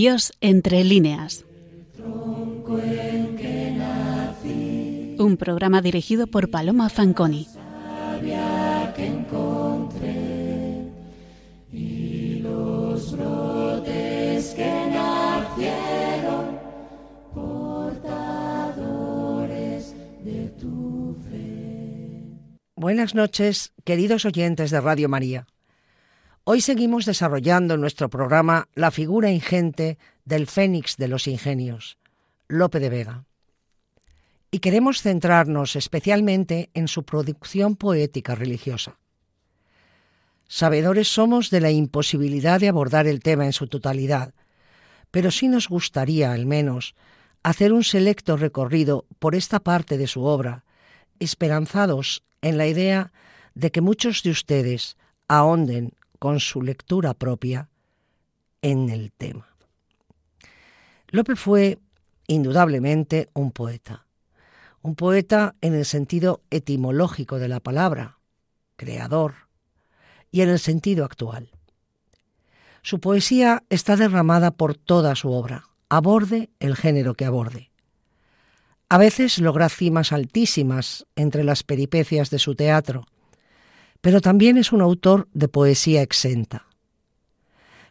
Dios entre líneas. Un programa dirigido por Paloma Fanconi. Buenas noches, queridos oyentes de Radio María. Hoy seguimos desarrollando en nuestro programa la figura ingente del Fénix de los Ingenios, Lope de Vega. Y queremos centrarnos especialmente en su producción poética religiosa. Sabedores somos de la imposibilidad de abordar el tema en su totalidad, pero sí nos gustaría, al menos, hacer un selecto recorrido por esta parte de su obra, esperanzados en la idea de que muchos de ustedes ahonden con su lectura propia en el tema. Lope fue indudablemente un poeta, un poeta en el sentido etimológico de la palabra, creador, y en el sentido actual. Su poesía está derramada por toda su obra, aborde el género que aborde. A veces logra cimas altísimas entre las peripecias de su teatro, pero también es un autor de poesía exenta.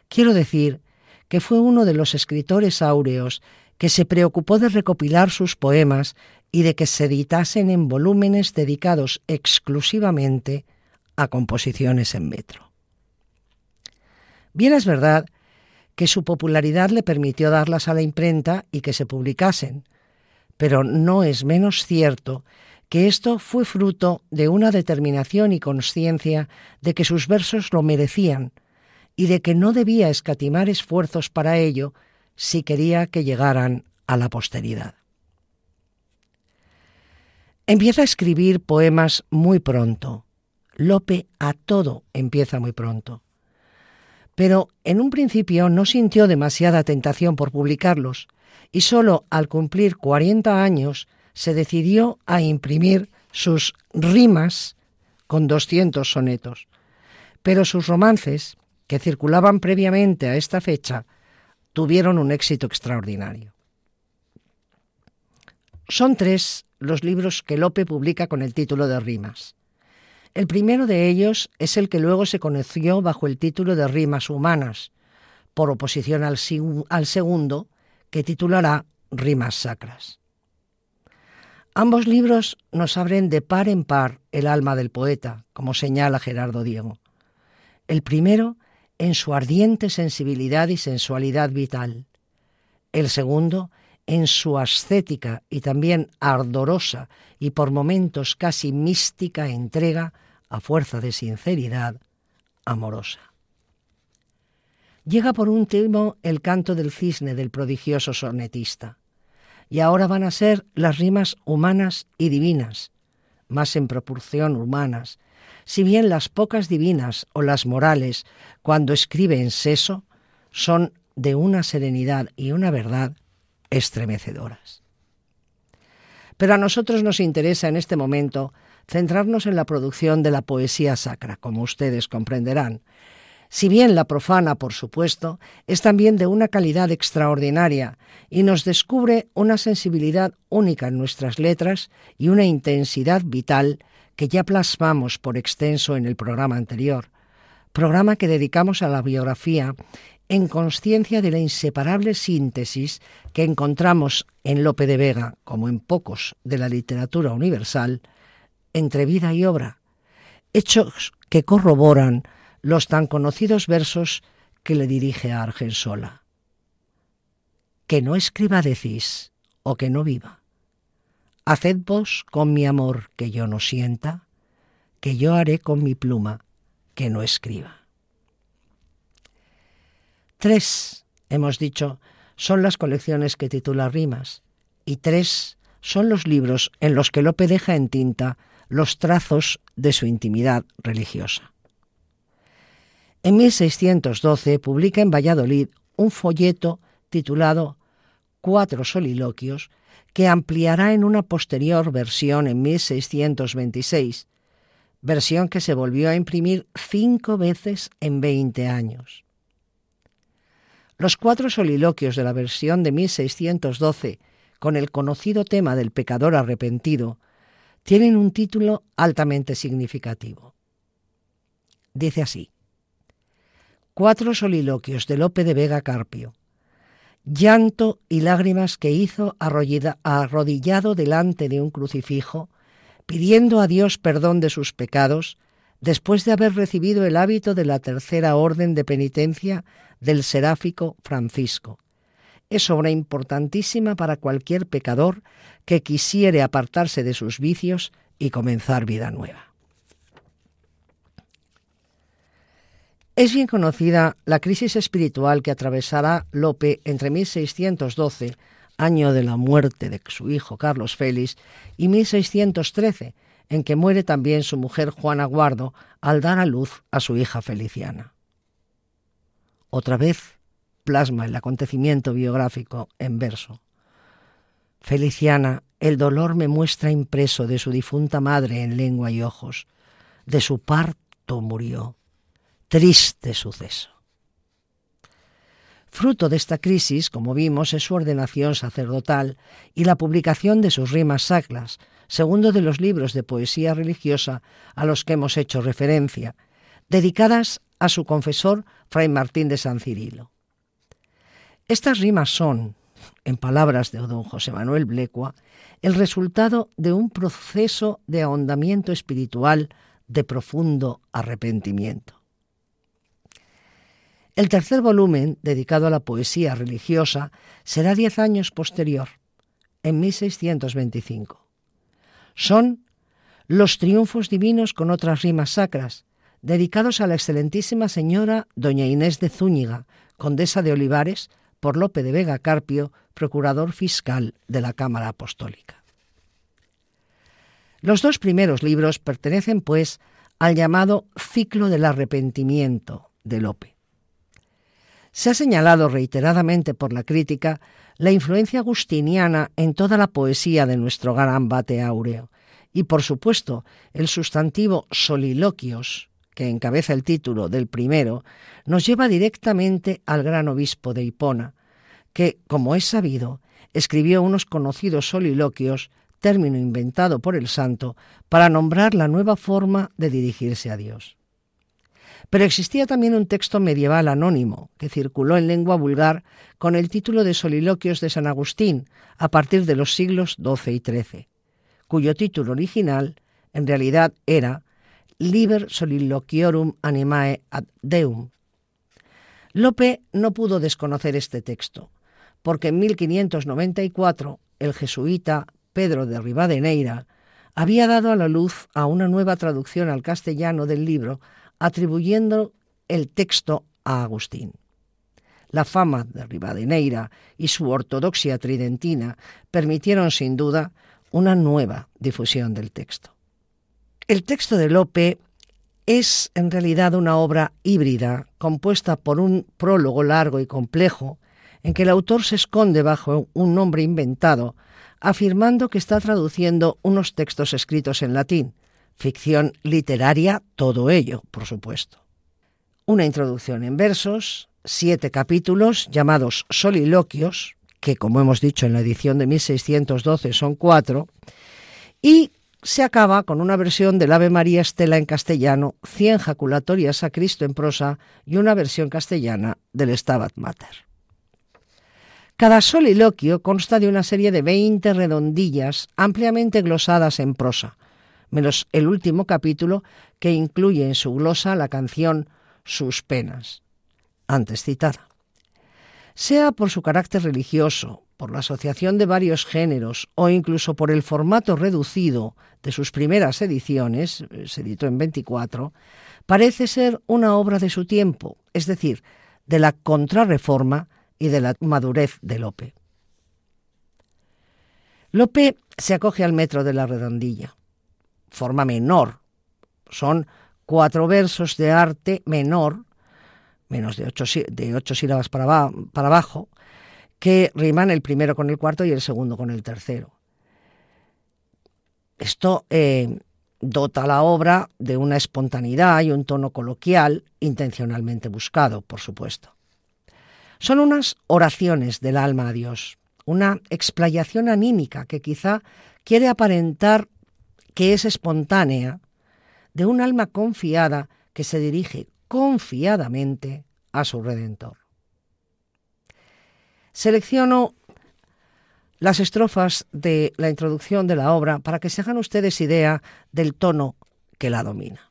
Quiero decir que fue uno de los escritores áureos que se preocupó de recopilar sus poemas y de que se editasen en volúmenes dedicados exclusivamente a composiciones en metro. Bien es verdad que su popularidad le permitió darlas a la imprenta y que se publicasen, pero no es menos cierto que esto fue fruto de una determinación y conciencia de que sus versos lo merecían y de que no debía escatimar esfuerzos para ello si quería que llegaran a la posteridad. Empieza a escribir poemas muy pronto. Lope a todo empieza muy pronto. Pero en un principio no sintió demasiada tentación por publicarlos y solo al cumplir 40 años se decidió a imprimir sus rimas con 200 sonetos. Pero sus romances, que circulaban previamente a esta fecha, tuvieron un éxito extraordinario. Son tres los libros que Lope publica con el título de Rimas. El primero de ellos es el que luego se conoció bajo el título de Rimas Humanas, por oposición al, al segundo, que titulará Rimas Sacras. Ambos libros nos abren de par en par el alma del poeta, como señala Gerardo Diego. El primero en su ardiente sensibilidad y sensualidad vital. El segundo en su ascética y también ardorosa y por momentos casi mística entrega a fuerza de sinceridad amorosa. Llega por último el canto del cisne del prodigioso sonetista. Y ahora van a ser las rimas humanas y divinas, más en proporción humanas, si bien las pocas divinas o las morales, cuando escribe en seso, son de una serenidad y una verdad estremecedoras. Pero a nosotros nos interesa en este momento centrarnos en la producción de la poesía sacra, como ustedes comprenderán. Si bien la profana, por supuesto, es también de una calidad extraordinaria y nos descubre una sensibilidad única en nuestras letras y una intensidad vital que ya plasmamos por extenso en el programa anterior, programa que dedicamos a la biografía en conciencia de la inseparable síntesis que encontramos en Lope de Vega, como en pocos de la literatura universal, entre vida y obra, hechos que corroboran los tan conocidos versos que le dirige a Argensola. Que no escriba decís, o que no viva. Haced vos con mi amor que yo no sienta, que yo haré con mi pluma que no escriba. Tres, hemos dicho, son las colecciones que titula Rimas, y tres son los libros en los que Lope deja en tinta los trazos de su intimidad religiosa. En 1612 publica en Valladolid un folleto titulado Cuatro soliloquios que ampliará en una posterior versión en 1626, versión que se volvió a imprimir cinco veces en 20 años. Los cuatro soliloquios de la versión de 1612, con el conocido tema del pecador arrepentido, tienen un título altamente significativo. Dice así, Cuatro soliloquios de Lope de Vega Carpio, llanto y lágrimas que hizo arrodillado delante de un crucifijo, pidiendo a Dios perdón de sus pecados, después de haber recibido el hábito de la tercera orden de penitencia del seráfico Francisco. Es obra importantísima para cualquier pecador que quisiere apartarse de sus vicios y comenzar vida nueva. Es bien conocida la crisis espiritual que atravesará Lope entre 1612, año de la muerte de su hijo Carlos Félix, y 1613, en que muere también su mujer Juana Guardo al dar a luz a su hija Feliciana. Otra vez plasma el acontecimiento biográfico en verso. Feliciana, el dolor me muestra impreso de su difunta madre en lengua y ojos. De su parto murió triste suceso. Fruto de esta crisis, como vimos, es su ordenación sacerdotal y la publicación de sus rimas sacras, segundo de los libros de poesía religiosa a los que hemos hecho referencia, dedicadas a su confesor Fray Martín de San Cirilo. Estas rimas son, en palabras de don José Manuel Blecua, el resultado de un proceso de ahondamiento espiritual de profundo arrepentimiento. El tercer volumen, dedicado a la poesía religiosa, será diez años posterior, en 1625. Son Los triunfos divinos con otras rimas sacras, dedicados a la excelentísima señora doña Inés de Zúñiga, condesa de Olivares, por Lope de Vega Carpio, procurador fiscal de la Cámara Apostólica. Los dos primeros libros pertenecen, pues, al llamado ciclo del arrepentimiento de Lope. Se ha señalado reiteradamente por la crítica la influencia agustiniana en toda la poesía de nuestro gran bate áureo, y por supuesto el sustantivo soliloquios, que encabeza el título del primero, nos lleva directamente al gran obispo de Hipona, que, como es sabido, escribió unos conocidos soliloquios, término inventado por el santo, para nombrar la nueva forma de dirigirse a Dios. Pero existía también un texto medieval anónimo que circuló en lengua vulgar con el título de Soliloquios de San Agustín a partir de los siglos XII y XIII, cuyo título original en realidad era Liber Soliloquiorum Animae ad Deum. Lope no pudo desconocer este texto, porque en 1594 el jesuita Pedro de Rivadeneira había dado a la luz a una nueva traducción al castellano del libro atribuyendo el texto a Agustín. La fama de Rivadeneira y su ortodoxia tridentina permitieron sin duda una nueva difusión del texto. El texto de Lope es en realidad una obra híbrida compuesta por un prólogo largo y complejo en que el autor se esconde bajo un nombre inventado, afirmando que está traduciendo unos textos escritos en latín, ficción literaria, todo ello, por supuesto. Una introducción en versos, siete capítulos llamados soliloquios, que como hemos dicho en la edición de 1612 son cuatro, y se acaba con una versión del Ave María Estela en castellano, cien jaculatorias a Cristo en prosa y una versión castellana del Stabat Mater. Cada soliloquio consta de una serie de 20 redondillas ampliamente glosadas en prosa, menos el último capítulo que incluye en su glosa la canción Sus penas, antes citada. Sea por su carácter religioso, por la asociación de varios géneros o incluso por el formato reducido de sus primeras ediciones, se editó en 24, parece ser una obra de su tiempo, es decir, de la contrarreforma y de la madurez de Lope. Lope se acoge al metro de la redondilla forma menor. Son cuatro versos de arte menor, menos de ocho, de ocho sílabas para, abajo, que riman el primero con el cuarto y el segundo con el tercero. Esto eh, dota la obra de una espontaneidad y un tono coloquial intencionalmente buscado, por supuesto. Son unas oraciones del alma a Dios, una explayación anímica que quizá quiere aparentar que es espontánea, de un alma confiada que se dirige confiadamente a su Redentor. Selecciono las estrofas de la introducción de la obra para que se hagan ustedes idea del tono que la domina.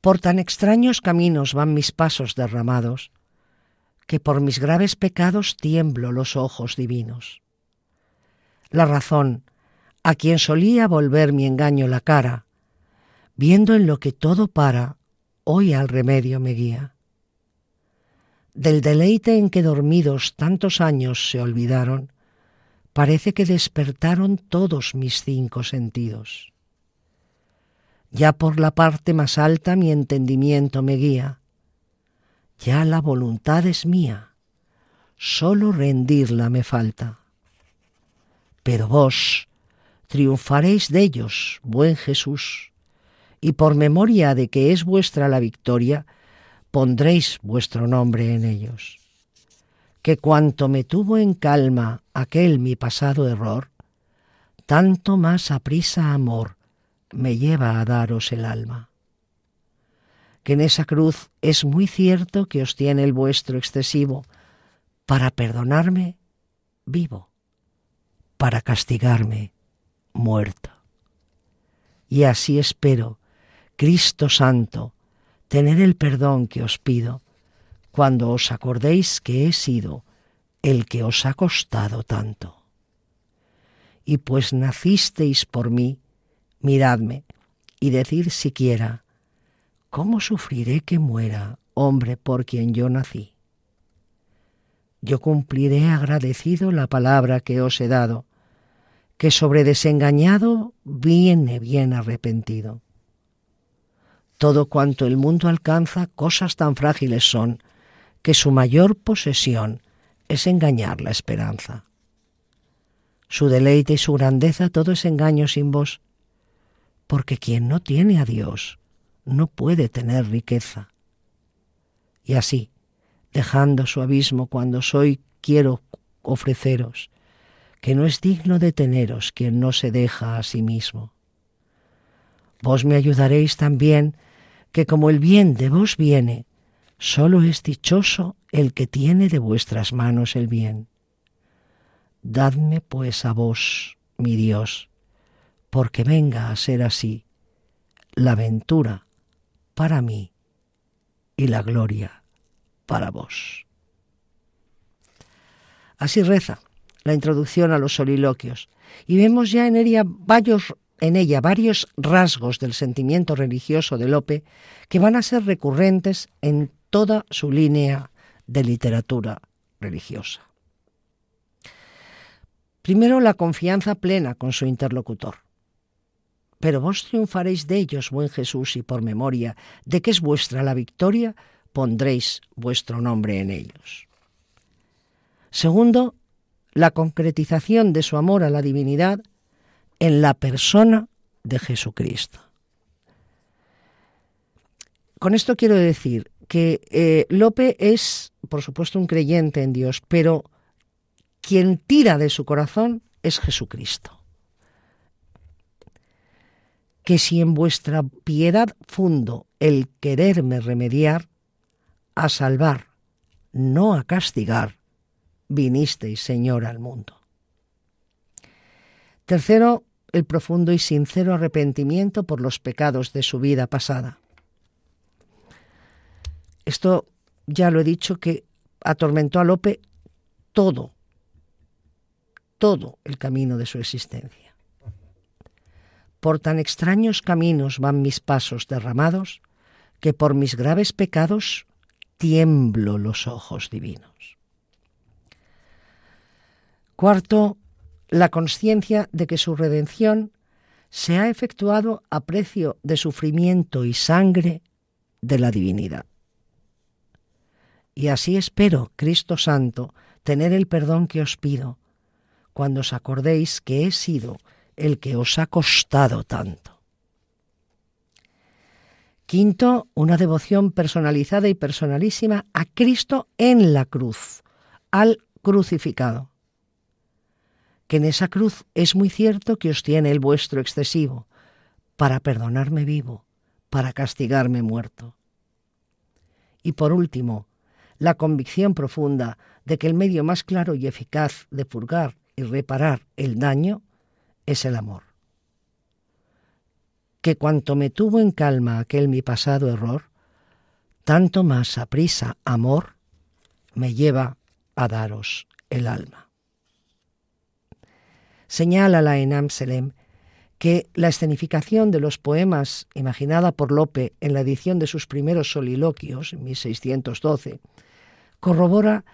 Por tan extraños caminos van mis pasos derramados, que por mis graves pecados tiemblo los ojos divinos. La razón, a quien solía volver mi engaño la cara, viendo en lo que todo para, hoy al remedio me guía del deleite en que dormidos tantos años se olvidaron, parece que despertaron todos mis cinco sentidos. Ya por la parte más alta mi entendimiento me guía, ya la voluntad es mía, sólo rendirla me falta. Pero vos triunfaréis de ellos, buen Jesús, y por memoria de que es vuestra la victoria, pondréis vuestro nombre en ellos. Que cuanto me tuvo en calma aquel mi pasado error, tanto más aprisa amor me lleva a daros el alma. Que en esa cruz es muy cierto que os tiene el vuestro excesivo, para perdonarme vivo, para castigarme muerto. Y así espero, Cristo Santo, tener el perdón que os pido cuando os acordéis que he sido el que os ha costado tanto. Y pues nacisteis por mí, miradme y decid siquiera, ¿cómo sufriré que muera, hombre por quien yo nací? Yo cumpliré agradecido la palabra que os he dado, que sobre desengañado viene bien arrepentido todo cuanto el mundo alcanza, cosas tan frágiles son, que su mayor posesión es engañar la esperanza. Su deleite y su grandeza todo es engaño sin vos, porque quien no tiene a Dios no puede tener riqueza. Y así, dejando su abismo cuando soy, quiero ofreceros, que no es digno de teneros quien no se deja a sí mismo. Vos me ayudaréis también que como el bien de vos viene, solo es dichoso el que tiene de vuestras manos el bien. Dadme pues a vos, mi Dios, porque venga a ser así la ventura para mí y la gloria para vos. Así reza la introducción a los soliloquios, y vemos ya en ella varios en ella varios rasgos del sentimiento religioso de Lope que van a ser recurrentes en toda su línea de literatura religiosa. Primero, la confianza plena con su interlocutor. Pero vos triunfaréis de ellos, buen Jesús, y por memoria de que es vuestra la victoria, pondréis vuestro nombre en ellos. Segundo, la concretización de su amor a la divinidad en la persona de Jesucristo. Con esto quiero decir que eh, Lope es, por supuesto, un creyente en Dios, pero quien tira de su corazón es Jesucristo. Que si en vuestra piedad fundo el quererme remediar, a salvar, no a castigar, vinisteis, Señor, al mundo. Tercero, el profundo y sincero arrepentimiento por los pecados de su vida pasada. Esto ya lo he dicho que atormentó a Lope todo, todo el camino de su existencia. Por tan extraños caminos van mis pasos derramados, que por mis graves pecados tiemblo los ojos divinos. Cuarto, la conciencia de que su redención se ha efectuado a precio de sufrimiento y sangre de la divinidad. Y así espero, Cristo Santo, tener el perdón que os pido, cuando os acordéis que he sido el que os ha costado tanto. Quinto, una devoción personalizada y personalísima a Cristo en la cruz, al crucificado. Que en esa cruz es muy cierto que os tiene el vuestro excesivo, para perdonarme vivo, para castigarme muerto. Y por último, la convicción profunda de que el medio más claro y eficaz de purgar y reparar el daño es el amor. Que cuanto me tuvo en calma aquel mi pasado error, tanto más a prisa amor me lleva a daros el alma. Señala la Enam Selem que la escenificación de los poemas imaginada por Lope en la edición de sus primeros soliloquios, en 1612, corrobora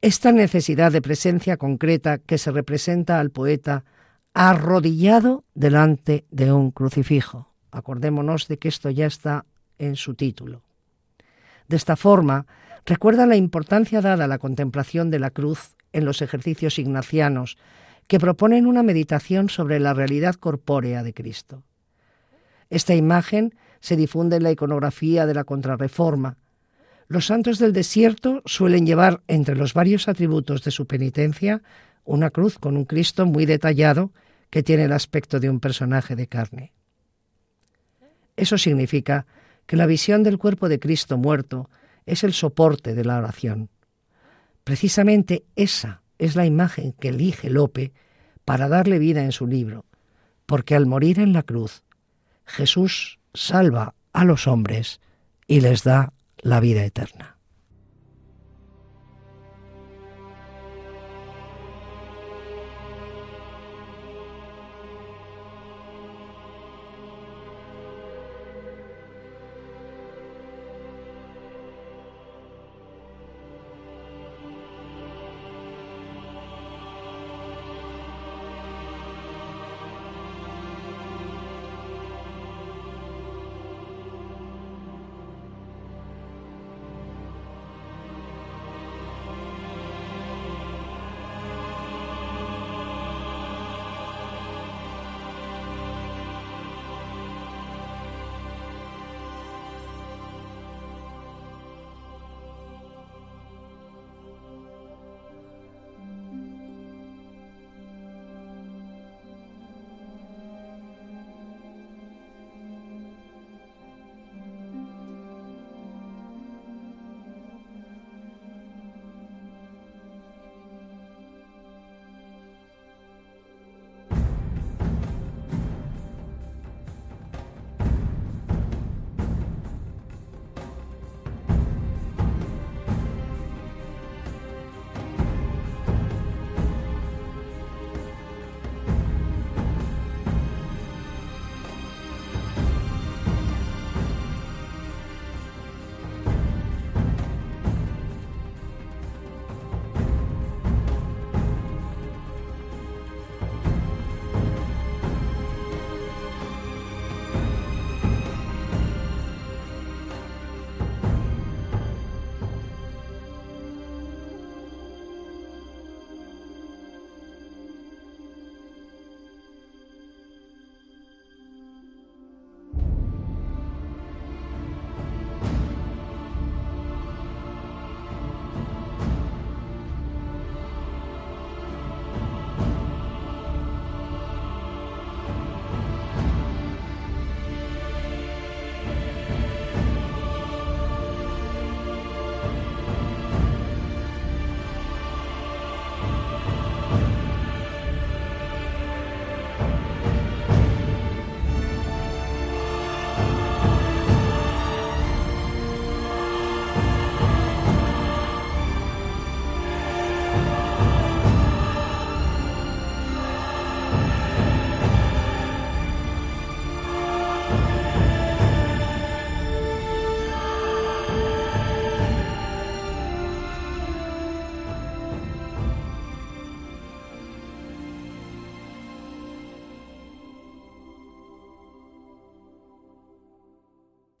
esta necesidad de presencia concreta que se representa al poeta arrodillado delante de un crucifijo. Acordémonos de que esto ya está en su título. De esta forma, recuerda la importancia dada a la contemplación de la cruz en los ejercicios ignacianos que proponen una meditación sobre la realidad corpórea de Cristo. Esta imagen se difunde en la iconografía de la Contrarreforma. Los santos del desierto suelen llevar entre los varios atributos de su penitencia una cruz con un Cristo muy detallado que tiene el aspecto de un personaje de carne. Eso significa que la visión del cuerpo de Cristo muerto es el soporte de la oración. Precisamente esa es la imagen que elige Lope para darle vida en su libro, porque al morir en la cruz, Jesús salva a los hombres y les da la vida eterna.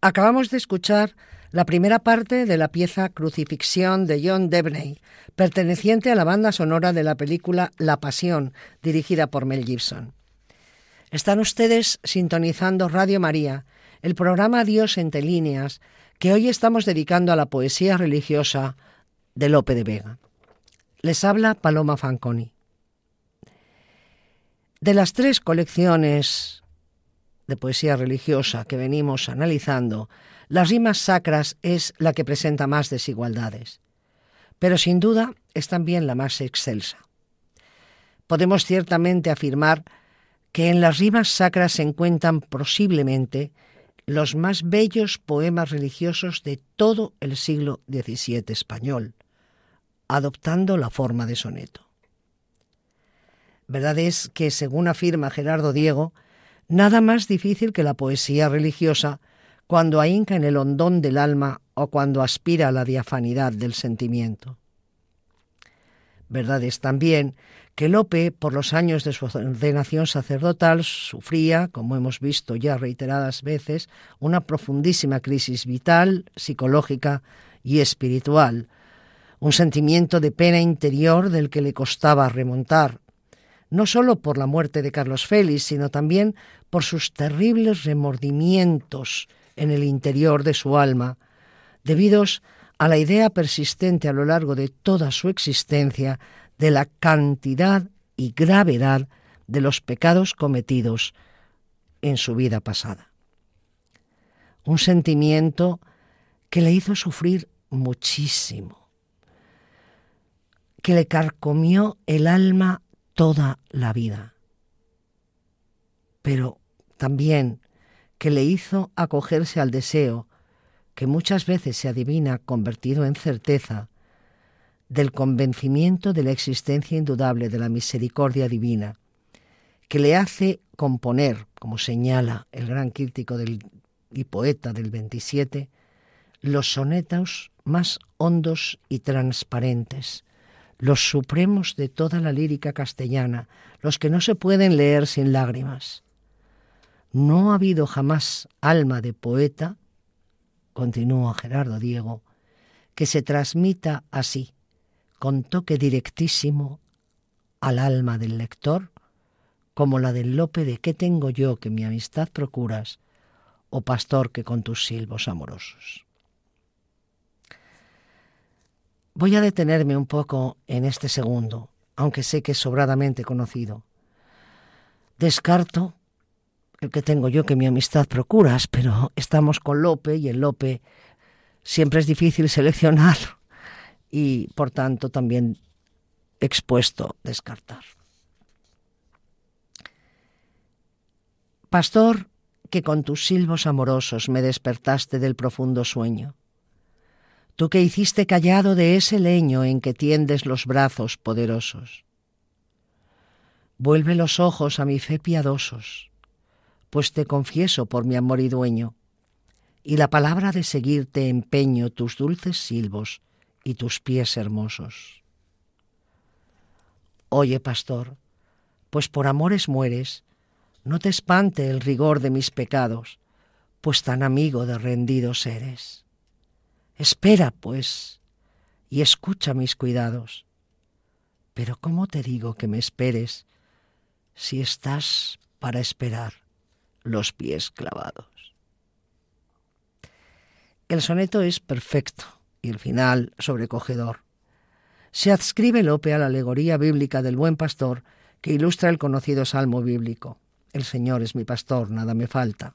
Acabamos de escuchar la primera parte de la pieza Crucifixión de John Debney, perteneciente a la banda sonora de la película La Pasión, dirigida por Mel Gibson. Están ustedes sintonizando Radio María, el programa Dios entre líneas, que hoy estamos dedicando a la poesía religiosa de Lope de Vega. Les habla Paloma Fanconi. De las tres colecciones de poesía religiosa que venimos analizando, las rimas sacras es la que presenta más desigualdades, pero sin duda es también la más excelsa. Podemos ciertamente afirmar que en las rimas sacras se encuentran posiblemente los más bellos poemas religiosos de todo el siglo XVII español, adoptando la forma de soneto. Verdad es que, según afirma Gerardo Diego, nada más difícil que la poesía religiosa cuando ahínca en el hondón del alma o cuando aspira a la diafanidad del sentimiento. Verdad es también que Lope, por los años de su ordenación sacerdotal, sufría, como hemos visto ya reiteradas veces, una profundísima crisis vital, psicológica y espiritual, un sentimiento de pena interior del que le costaba remontar, no solo por la muerte de Carlos Félix, sino también por sus terribles remordimientos en el interior de su alma, debidos a la idea persistente a lo largo de toda su existencia de la cantidad y gravedad de los pecados cometidos en su vida pasada. Un sentimiento que le hizo sufrir muchísimo, que le carcomió el alma toda la vida, pero también que le hizo acogerse al deseo, que muchas veces se adivina convertido en certeza, del convencimiento de la existencia indudable de la misericordia divina, que le hace componer, como señala el gran crítico y poeta del 27, los sonetos más hondos y transparentes, los supremos de toda la lírica castellana, los que no se pueden leer sin lágrimas. No ha habido jamás alma de poeta, continúa Gerardo Diego, que se transmita así, con toque directísimo al alma del lector, como la del Lope de ¿qué tengo yo que mi amistad procuras? o pastor que con tus silbos amorosos. Voy a detenerme un poco en este segundo, aunque sé que es sobradamente conocido. Descarto el que tengo yo que mi amistad procuras, pero estamos con Lope y el Lope siempre es difícil seleccionar y por tanto también expuesto descartar. Pastor, que con tus silbos amorosos me despertaste del profundo sueño. Tú que hiciste callado de ese leño en que tiendes los brazos poderosos. Vuelve los ojos a mi fe piadosos, pues te confieso por mi amor y dueño, y la palabra de seguirte empeño tus dulces silbos y tus pies hermosos. Oye, pastor, pues por amores mueres, no te espante el rigor de mis pecados, pues tan amigo de rendidos eres. Espera, pues, y escucha mis cuidados. Pero ¿cómo te digo que me esperes si estás para esperar los pies clavados? El soneto es perfecto y el final sobrecogedor. Se adscribe Lope a la alegoría bíblica del buen pastor que ilustra el conocido salmo bíblico. El Señor es mi pastor, nada me falta.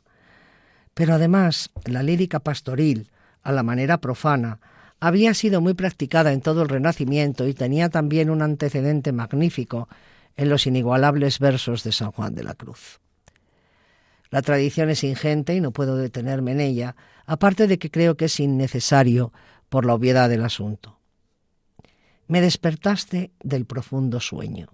Pero además, la lírica pastoril, a la manera profana, había sido muy practicada en todo el Renacimiento y tenía también un antecedente magnífico en los inigualables versos de San Juan de la Cruz. La tradición es ingente y no puedo detenerme en ella, aparte de que creo que es innecesario por la obviedad del asunto. Me despertaste del profundo sueño.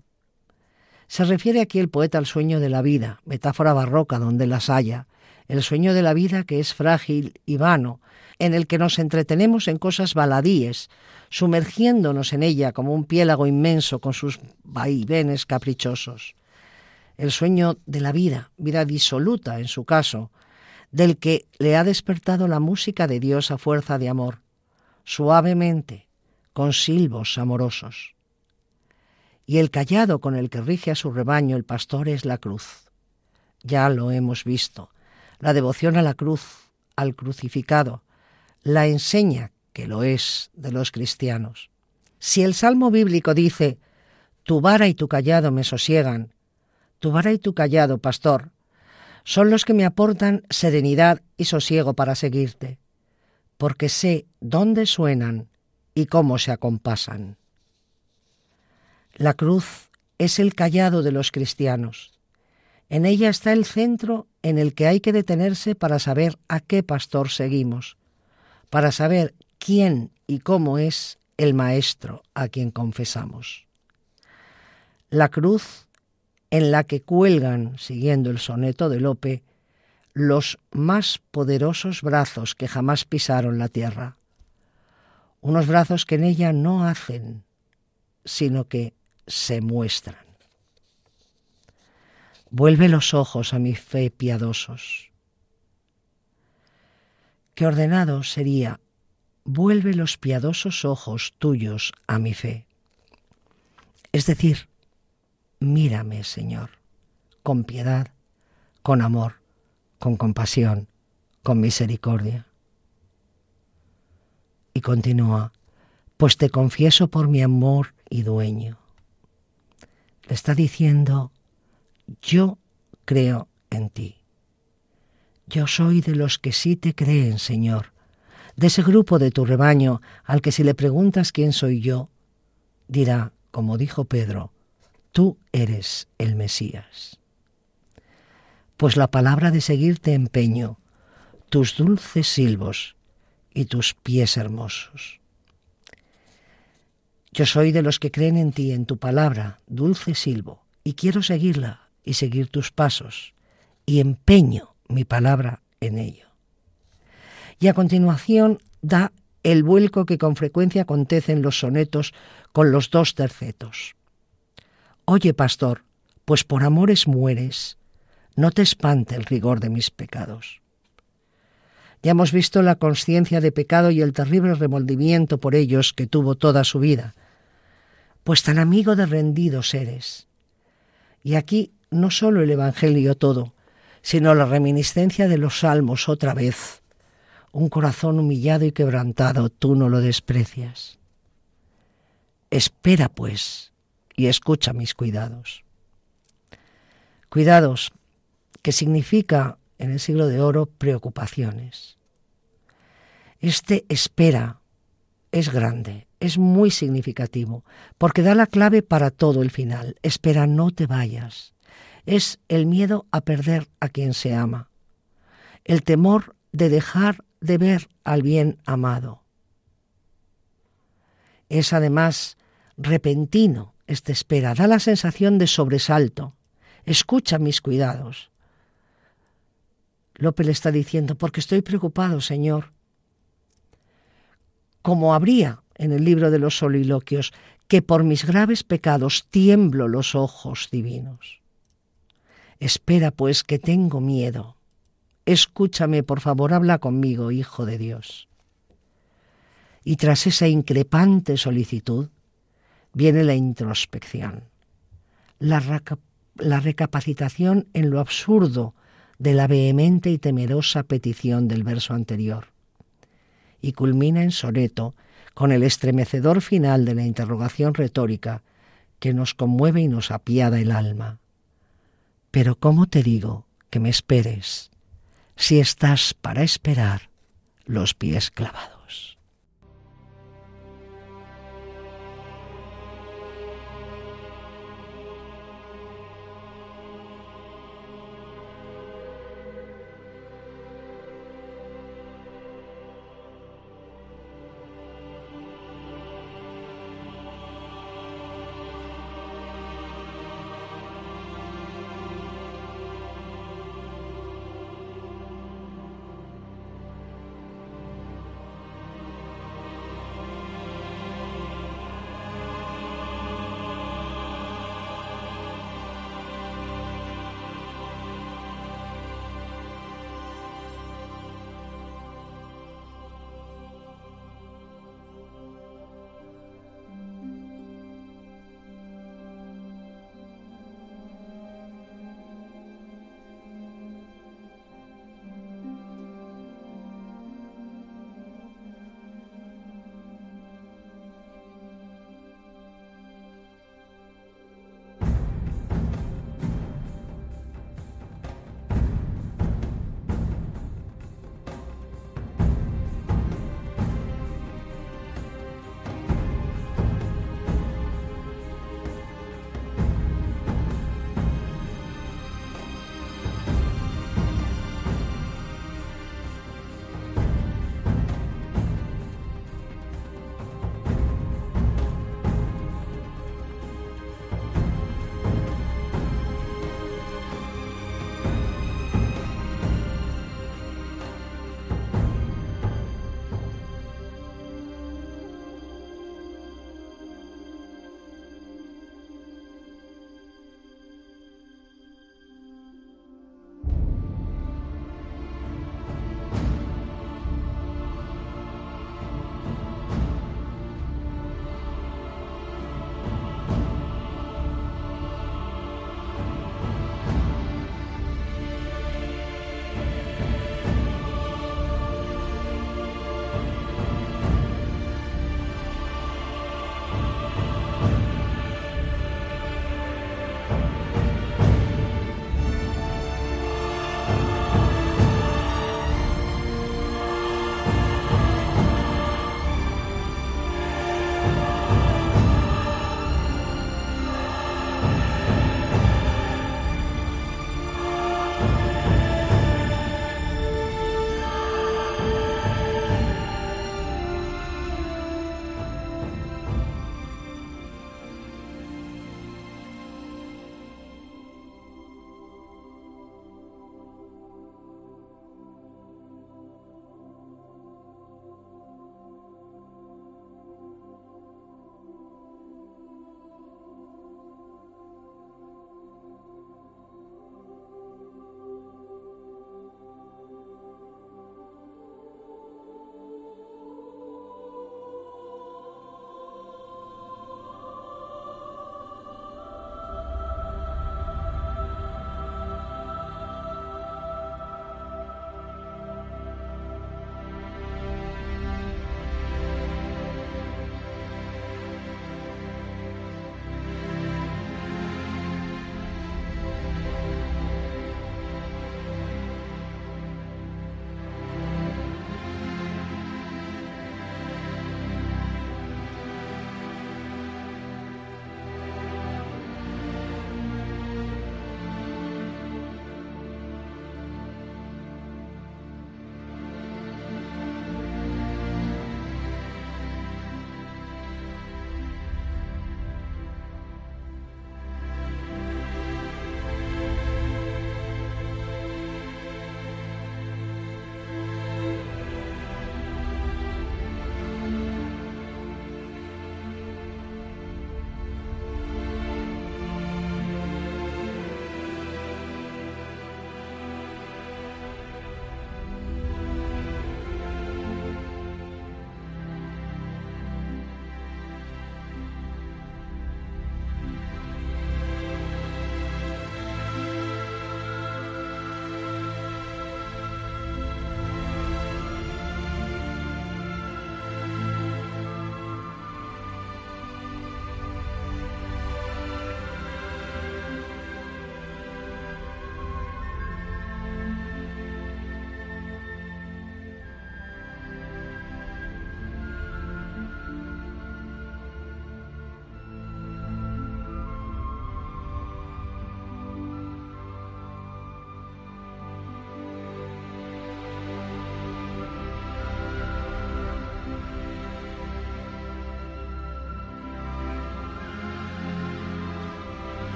Se refiere aquí el poeta al sueño de la vida, metáfora barroca donde las haya, el sueño de la vida que es frágil y vano, en el que nos entretenemos en cosas baladíes, sumergiéndonos en ella como un piélago inmenso con sus vaivenes caprichosos. El sueño de la vida, vida disoluta en su caso, del que le ha despertado la música de Dios a fuerza de amor, suavemente, con silbos amorosos. Y el callado con el que rige a su rebaño el pastor es la cruz, ya lo hemos visto. La devoción a la cruz, al crucificado, la enseña que lo es de los cristianos. Si el salmo bíblico dice, Tu vara y tu callado me sosiegan, tu vara y tu callado, pastor, son los que me aportan serenidad y sosiego para seguirte, porque sé dónde suenan y cómo se acompasan. La cruz es el callado de los cristianos. En ella está el centro en el que hay que detenerse para saber a qué pastor seguimos, para saber quién y cómo es el Maestro a quien confesamos. La cruz en la que cuelgan, siguiendo el soneto de Lope, los más poderosos brazos que jamás pisaron la tierra, unos brazos que en ella no hacen, sino que se muestran. Vuelve los ojos a mi fe piadosos. Qué ordenado sería, vuelve los piadosos ojos tuyos a mi fe. Es decir, mírame, Señor, con piedad, con amor, con compasión, con misericordia. Y continúa, pues te confieso por mi amor y dueño. Le está diciendo, yo creo en ti. Yo soy de los que sí te creen, Señor, de ese grupo de tu rebaño al que si le preguntas quién soy yo, dirá, como dijo Pedro, tú eres el Mesías. Pues la palabra de seguirte empeño, tus dulces silbos y tus pies hermosos. Yo soy de los que creen en ti, en tu palabra, dulce silbo, y quiero seguirla y seguir tus pasos, y empeño mi palabra en ello. Y a continuación da el vuelco que con frecuencia acontece en los sonetos con los dos tercetos. Oye, pastor, pues por amores mueres, no te espante el rigor de mis pecados. Ya hemos visto la conciencia de pecado y el terrible remordimiento por ellos que tuvo toda su vida. Pues tan amigo de rendidos eres. Y aquí no solo el Evangelio todo, sino la reminiscencia de los salmos otra vez. Un corazón humillado y quebrantado, tú no lo desprecias. Espera, pues, y escucha mis cuidados. Cuidados, que significa en el siglo de oro preocupaciones. Este espera es grande, es muy significativo, porque da la clave para todo el final. Espera, no te vayas es el miedo a perder a quien se ama, el temor de dejar de ver al bien amado. Es además repentino esta espera, da la sensación de sobresalto. Escucha mis cuidados. Lope le está diciendo, porque estoy preocupado, Señor. Como habría en el libro de los soliloquios, que por mis graves pecados tiemblo los ojos divinos. Espera, pues, que tengo miedo. Escúchame, por favor, habla conmigo, Hijo de Dios. Y tras esa increpante solicitud viene la introspección, la, la recapacitación en lo absurdo de la vehemente y temerosa petición del verso anterior. Y culmina en soneto con el estremecedor final de la interrogación retórica que nos conmueve y nos apiada el alma. Pero ¿cómo te digo que me esperes si estás para esperar los pies clavados?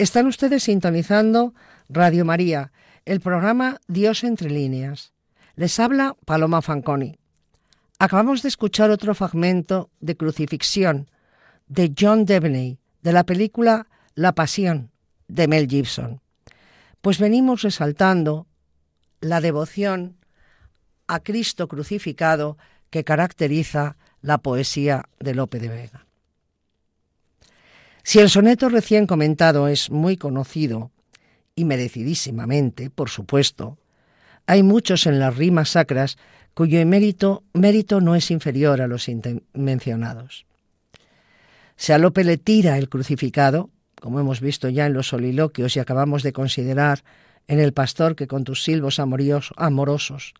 Están ustedes sintonizando Radio María, el programa Dios entre líneas. Les habla Paloma Fanconi. Acabamos de escuchar otro fragmento de Crucifixión de John Devaney de la película La Pasión de Mel Gibson. Pues venimos resaltando la devoción a Cristo crucificado que caracteriza la poesía de Lope de Vega. Si el soneto recién comentado es muy conocido, y merecidísimamente, por supuesto, hay muchos en las rimas sacras cuyo mérito, mérito no es inferior a los mencionados. Si a Lope le tira el crucificado, como hemos visto ya en los soliloquios y acabamos de considerar en el pastor que con tus silbos amorosos,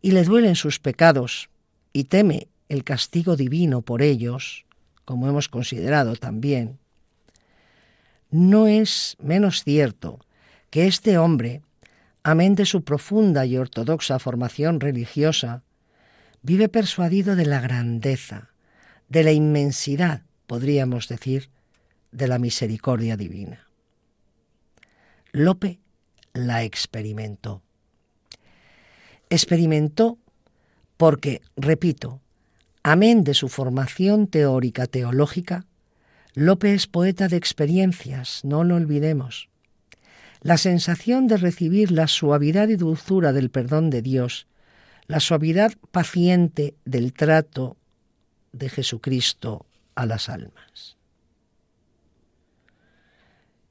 y le duelen sus pecados, y teme el castigo divino por ellos, como hemos considerado también, no es menos cierto que este hombre, amén de su profunda y ortodoxa formación religiosa, vive persuadido de la grandeza, de la inmensidad, podríamos decir, de la misericordia divina. Lope la experimentó. Experimentó porque, repito, Amén de su formación teórica teológica, Lope es poeta de experiencias, no lo olvidemos. La sensación de recibir la suavidad y dulzura del perdón de Dios, la suavidad paciente del trato de Jesucristo a las almas.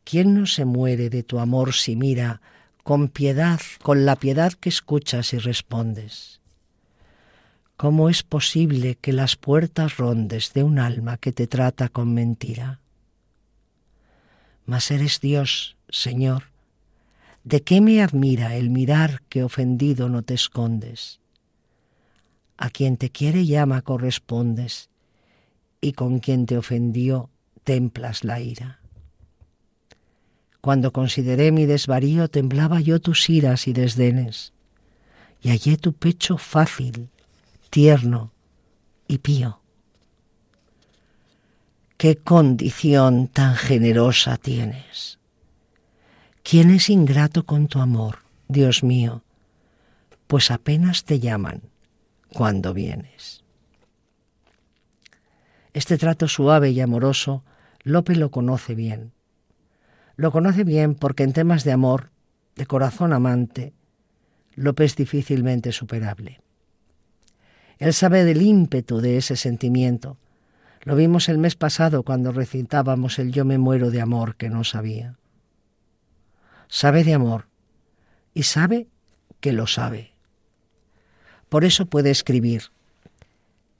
¿Quién no se muere de tu amor si mira con piedad, con la piedad que escuchas y respondes? ¿Cómo es posible que las puertas rondes de un alma que te trata con mentira? Mas eres Dios, Señor. ¿De qué me admira el mirar que ofendido no te escondes? A quien te quiere llama correspondes, y con quien te ofendió templas la ira. Cuando consideré mi desvarío temblaba yo tus iras y desdenes, y hallé tu pecho fácil tierno y pío. Qué condición tan generosa tienes. ¿Quién es ingrato con tu amor, Dios mío? Pues apenas te llaman cuando vienes. Este trato suave y amoroso, Lope lo conoce bien. Lo conoce bien porque en temas de amor, de corazón amante, Lope es difícilmente superable. Él sabe del ímpetu de ese sentimiento. Lo vimos el mes pasado cuando recitábamos el Yo me muero de amor que no sabía. Sabe de amor y sabe que lo sabe. Por eso puede escribir,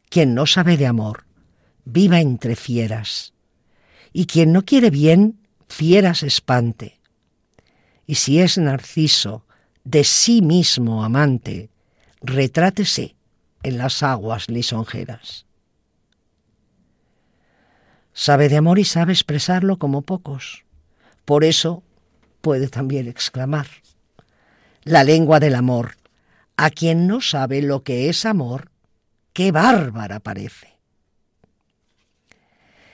quien no sabe de amor, viva entre fieras, y quien no quiere bien, fieras espante. Y si es Narciso, de sí mismo amante, retrátese en las aguas lisonjeras. Sabe de amor y sabe expresarlo como pocos. Por eso puede también exclamar, la lengua del amor, a quien no sabe lo que es amor, qué bárbara parece.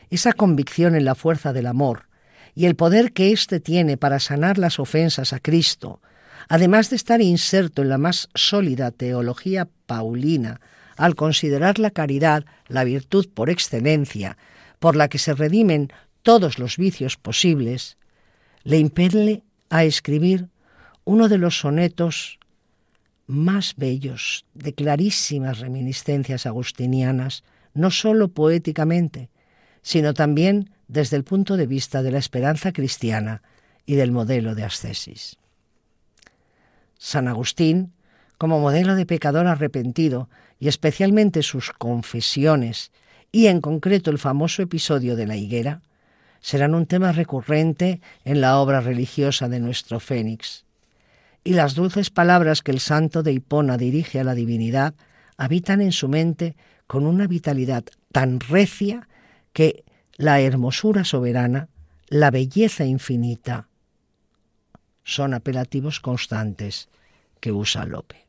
Esa convicción en la fuerza del amor y el poder que éste tiene para sanar las ofensas a Cristo, además de estar inserto en la más sólida teología paulina, al considerar la caridad la virtud por excelencia, por la que se redimen todos los vicios posibles, le impele a escribir uno de los sonetos más bellos, de clarísimas reminiscencias agustinianas, no sólo poéticamente, sino también desde el punto de vista de la esperanza cristiana y del modelo de ascesis. San Agustín, como modelo de pecador arrepentido, y especialmente sus confesiones, y en concreto el famoso episodio de la higuera, serán un tema recurrente en la obra religiosa de nuestro Fénix. Y las dulces palabras que el santo de Hipona dirige a la divinidad habitan en su mente con una vitalidad tan recia que la hermosura soberana, la belleza infinita, son apelativos constantes que usa Lope.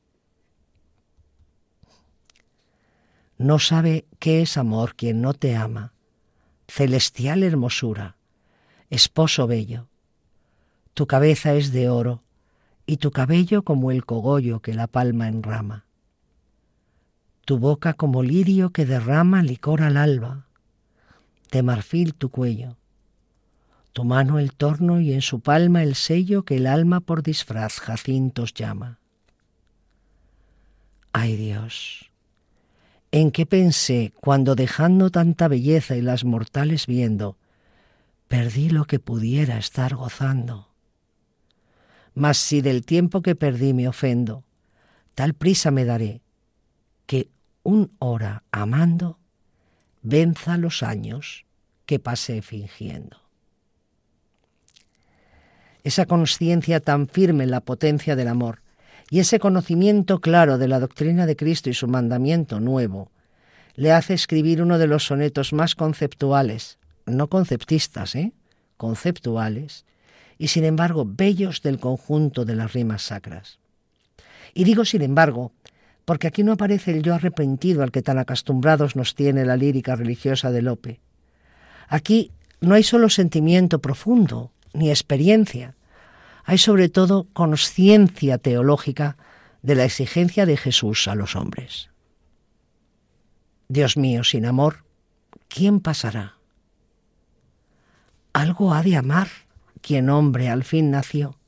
No sabe qué es amor quien no te ama, celestial hermosura, esposo bello, Tu cabeza es de oro y tu cabello como el cogollo que la palma enrama. Tu boca como lirio que derrama licor al alba, de marfil tu cuello, tu mano el torno y en su palma el sello que el alma por disfraz jacintos llama. Ay Dios, ¿en qué pensé cuando dejando tanta belleza y las mortales viendo, perdí lo que pudiera estar gozando? Mas si del tiempo que perdí me ofendo, tal prisa me daré, que un hora amando venza los años que pasé fingiendo. Esa conciencia tan firme en la potencia del amor y ese conocimiento claro de la doctrina de Cristo y su mandamiento nuevo le hace escribir uno de los sonetos más conceptuales, no conceptistas, ¿eh? conceptuales, y sin embargo bellos del conjunto de las rimas sacras. Y digo sin embargo, porque aquí no aparece el yo arrepentido al que tan acostumbrados nos tiene la lírica religiosa de Lope. Aquí no hay solo sentimiento profundo, ni experiencia, hay sobre todo conciencia teológica de la exigencia de Jesús a los hombres. Dios mío, sin amor, ¿quién pasará? Algo ha de amar quien hombre al fin nació.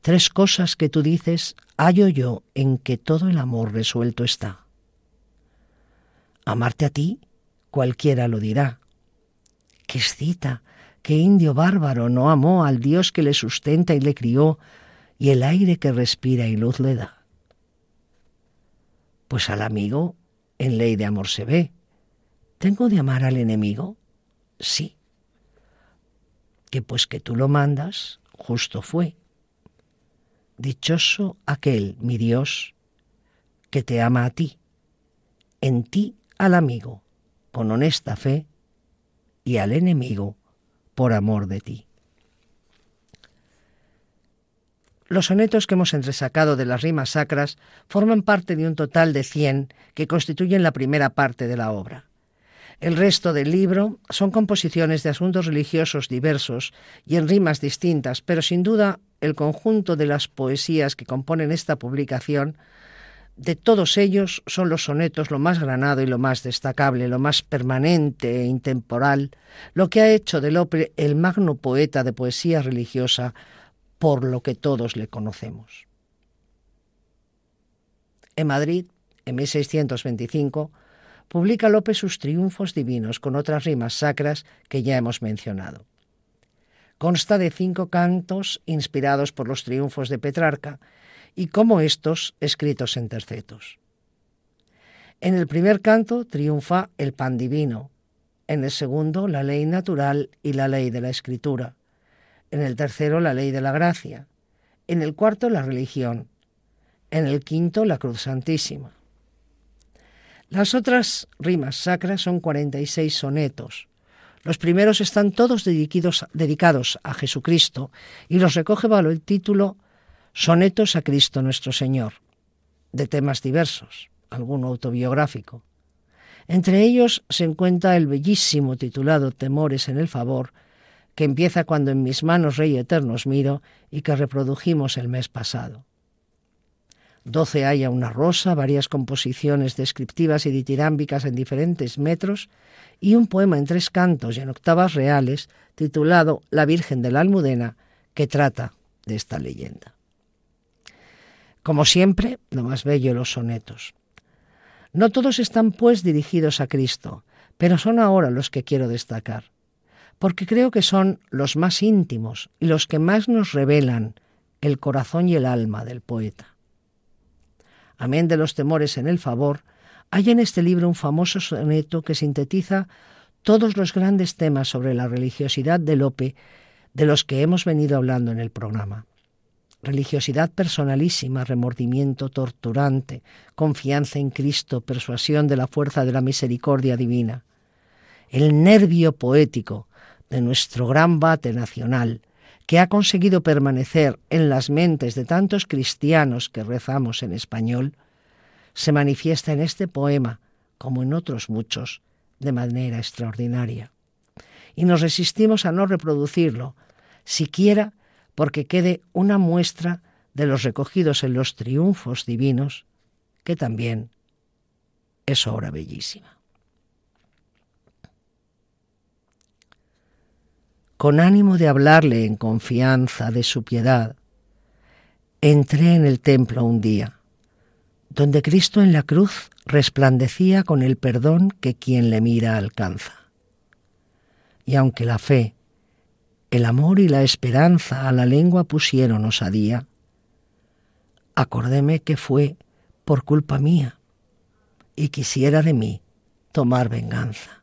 Tres cosas que tú dices hallo yo en que todo el amor resuelto está. Amarte a ti, cualquiera lo dirá. ¿Qué excita? ¿Qué indio bárbaro no amó al Dios que le sustenta y le crió y el aire que respira y luz le da? Pues al amigo en ley de amor se ve. ¿Tengo de amar al enemigo? Sí que pues que tú lo mandas, justo fue. Dichoso aquel, mi Dios, que te ama a ti, en ti al amigo, con honesta fe, y al enemigo, por amor de ti. Los sonetos que hemos entresacado de las rimas sacras forman parte de un total de cien que constituyen la primera parte de la obra. El resto del libro son composiciones de asuntos religiosos diversos y en rimas distintas, pero sin duda el conjunto de las poesías que componen esta publicación, de todos ellos son los sonetos lo más granado y lo más destacable, lo más permanente e intemporal, lo que ha hecho de Lope el magno poeta de poesía religiosa por lo que todos le conocemos. En Madrid, en 1625, publica López sus triunfos divinos con otras rimas sacras que ya hemos mencionado. Consta de cinco cantos inspirados por los triunfos de Petrarca y como estos escritos en tercetos. En el primer canto triunfa el pan divino, en el segundo la ley natural y la ley de la escritura, en el tercero la ley de la gracia, en el cuarto la religión, en el quinto la cruz santísima. Las otras rimas sacras son 46 sonetos. Los primeros están todos dedicados a Jesucristo y los recoge bajo el título Sonetos a Cristo nuestro Señor, de temas diversos, alguno autobiográfico. Entre ellos se encuentra el bellísimo titulado Temores en el favor, que empieza cuando en mis manos Rey Eternos miro y que reprodujimos el mes pasado. Doce haya una rosa, varias composiciones descriptivas y ditirámbicas en diferentes metros y un poema en tres cantos y en octavas reales titulado La Virgen de la Almudena, que trata de esta leyenda. Como siempre, lo más bello los sonetos. No todos están pues dirigidos a Cristo, pero son ahora los que quiero destacar, porque creo que son los más íntimos y los que más nos revelan el corazón y el alma del poeta amén de los temores en el favor, hay en este libro un famoso soneto que sintetiza todos los grandes temas sobre la religiosidad de Lope de los que hemos venido hablando en el programa. Religiosidad personalísima, remordimiento torturante, confianza en Cristo, persuasión de la fuerza de la misericordia divina. El nervio poético de nuestro gran bate nacional, que ha conseguido permanecer en las mentes de tantos cristianos que rezamos en español, se manifiesta en este poema, como en otros muchos, de manera extraordinaria. Y nos resistimos a no reproducirlo, siquiera porque quede una muestra de los recogidos en los triunfos divinos, que también es obra bellísima. Con ánimo de hablarle en confianza de su piedad, entré en el templo un día, donde Cristo en la cruz resplandecía con el perdón que quien le mira alcanza. Y aunque la fe, el amor y la esperanza a la lengua pusieron osadía, acordéme que fue por culpa mía y quisiera de mí tomar venganza.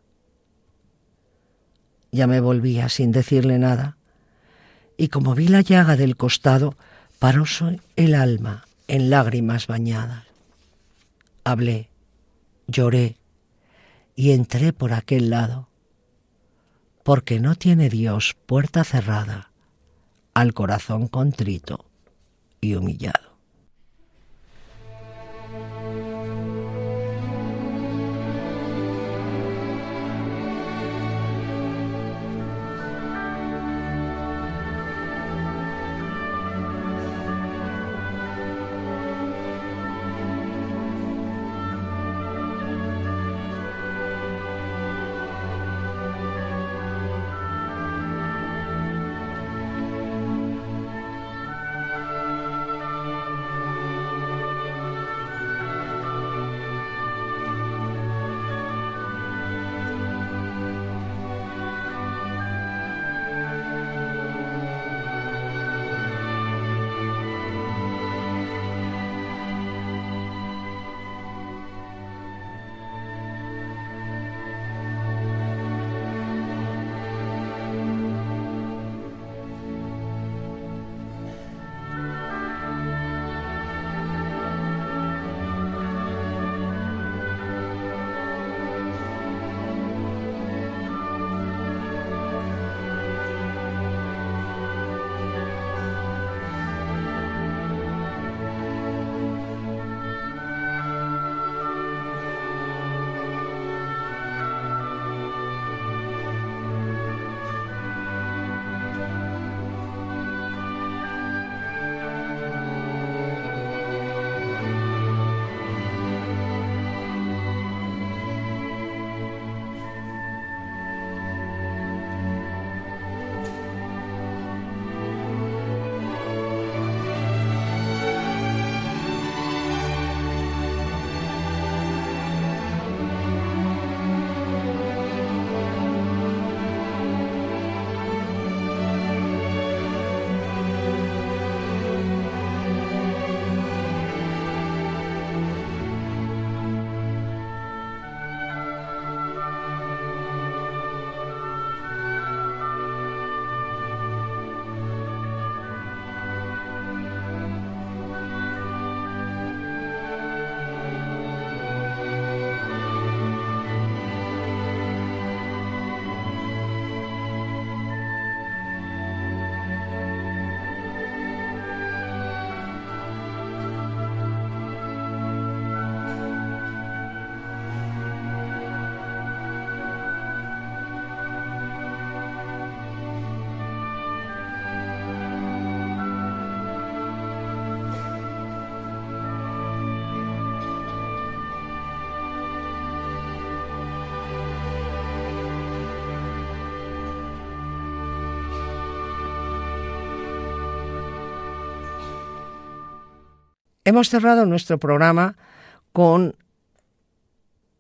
Ya me volvía sin decirle nada, y como vi la llaga del costado, paróse el alma en lágrimas bañadas. Hablé, lloré y entré por aquel lado, porque no tiene Dios puerta cerrada al corazón contrito y humillado. Hemos cerrado nuestro programa con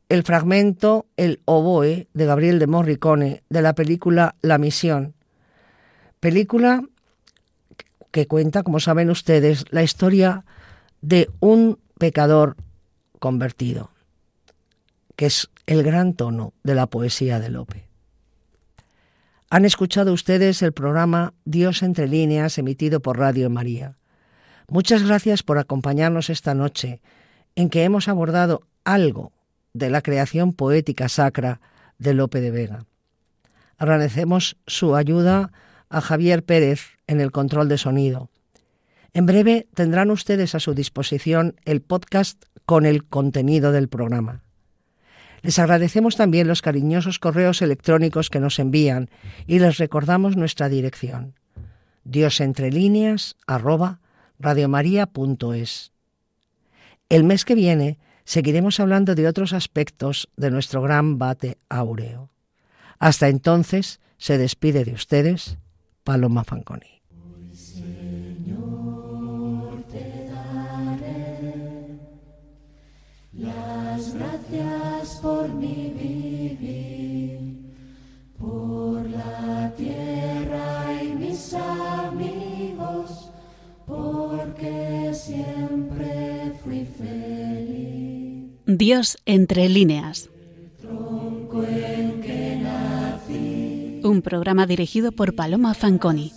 el fragmento El oboe de Gabriel de Morricone de la película La Misión. Película que cuenta, como saben ustedes, la historia de un pecador convertido, que es el gran tono de la poesía de Lope. Han escuchado ustedes el programa Dios entre líneas emitido por Radio María. Muchas gracias por acompañarnos esta noche en que hemos abordado algo de la creación poética sacra de Lope de Vega. Agradecemos su ayuda a Javier Pérez en el control de sonido. En breve tendrán ustedes a su disposición el podcast con el contenido del programa. Les agradecemos también los cariñosos correos electrónicos que nos envían y les recordamos nuestra dirección diosentrelíneas arroba radiomaria.es. El mes que viene seguiremos hablando de otros aspectos de nuestro gran bate áureo. Hasta entonces se despide de ustedes Paloma Fanconi. gracias por mi vivir, por la tierra y mis amigos, porque siempre fui feliz. Dios entre líneas. Tronco en que nací, Un programa dirigido por Paloma Fanconi.